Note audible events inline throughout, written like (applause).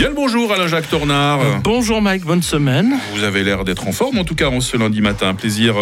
Bien le bonjour Alain-Jacques Tornard. Bonjour Mike, bonne semaine. Vous avez l'air d'être en forme en tout cas en ce lundi matin. Plaisir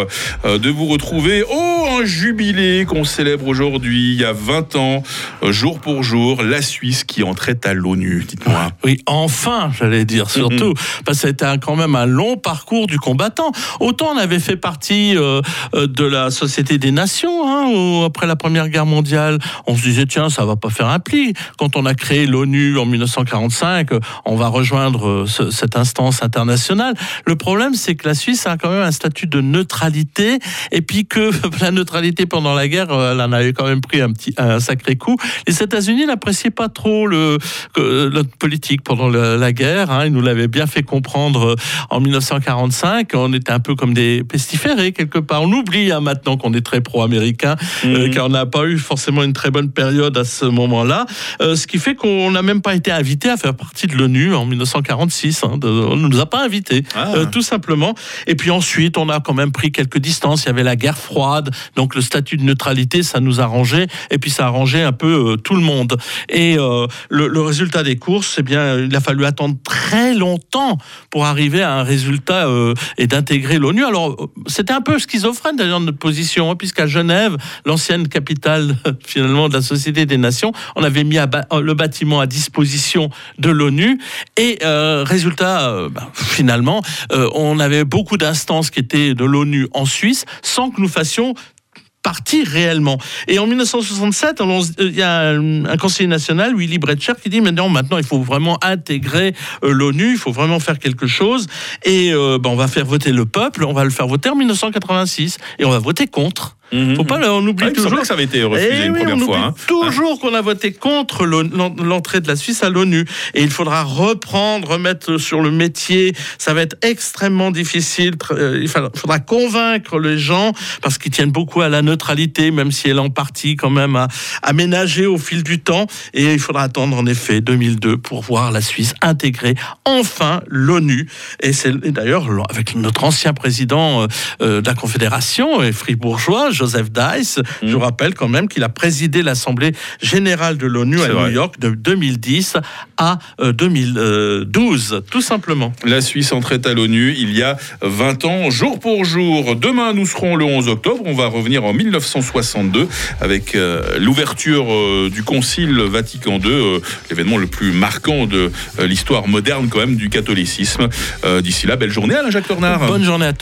euh, de vous retrouver. Oh, un jubilé qu'on célèbre aujourd'hui, il y a 20 ans, euh, jour pour jour, la Suisse qui entrait à l'ONU. Dites-moi. Oui, enfin, j'allais dire surtout, parce que c'était quand même un long parcours du combattant. Autant on avait fait partie euh, de la Société des Nations, hein, où, après la Première Guerre mondiale, on se disait tiens, ça va pas faire un pli. Quand on a créé l'ONU en 1945, euh, on va rejoindre euh, ce- cette instance internationale. Le problème, c'est que la Suisse a quand même un statut de neutralité, et puis que (laughs) la neutralité pendant la guerre, euh, elle en avait quand même pris un petit, un sacré coup. Les États-Unis n'appréciaient pas trop le, notre politique pendant la, la guerre. hein. Ils nous l'avaient bien fait comprendre euh, en 1945. On était un peu comme des pestiférés quelque part. On oublie hein, maintenant qu'on est très pro-américain, euh, Mhm. car on n'a pas eu forcément une très bonne période à ce moment-là. Euh, ce qui fait qu'on n'a même pas été invité à faire partie de l'ONU en 1946. hein. De- on ne nous a pas invités, Ah. euh, tout simplement. Et puis ensuite, on a quand même pris quelques distances. Il y avait la guerre froide, donc le statut de neutralité, ça nous arrangeait. Et puis ça arrangeait un peu euh, tout le monde. Et euh, le, le résultat des courses, eh bien, il a fallu attendre très longtemps pour arriver à un résultat et d'intégrer l'ONU. Alors, c'était un peu schizophrène d'ailleurs notre position, hein, puisqu'à Genève, l'ancienne capitale (laughs) finalement de la Société des Nations, on avait mis à ba- le bâtiment à disposition de l'ONU. Et euh, résultat, euh, ben, (laughs) finalement, euh, on avait beaucoup d'instances qui étaient de l'ONU en Suisse, sans que nous fassions partie réellement. Et en 1967, on se- il y a un, conseiller national, Willy Bretcher, qui dit maintenant, maintenant, il faut vraiment intégrer l'ONU, il faut vraiment faire quelque chose. Et ben, on va faire voter le peuple, on va le faire voter en 1986, et on va voter contre. Mhm. Faut pas, on oublie Ah, toujours. que ça avait été refusé Eh une oui, première on fois. oublie hein. Toujours qu'on a voté contre l'entrée de la Suisse à l'ONU. Et il faudra reprendre, remettre sur le métier. Ça va être extrêmement difficile. Euh, Il faudra convaincre les gens parce qu'ils tiennent beaucoup à la neutralité, même si elle est en partie quand même à- aménagée au fil du temps. Et il faudra attendre en effet 2002 pour voir la Suisse intégrer enfin l'ONU. Et c'est d'ailleurs avec notre ancien président euh, euh, de la Confédération et fribourgeois, Joseph Dice. Je vous rappelle quand même qu'il a présidé l'Assemblée générale de l'ONU à New. York de 2010 à euh, 2012, tout simplement. La Suisse entrait à l'ONU il y a 20 ans, jour pour jour. Demain, nous serons le 11 octobre. On va revenir en 1962 avec euh, l'ouverture euh, du Concile Vatican II, euh, l'événement le plus marquant de euh, l'histoire moderne quand même du catholicisme. Euh, D'ici là, belle journée Alain Jacques Tornard. Bonne journée à tous.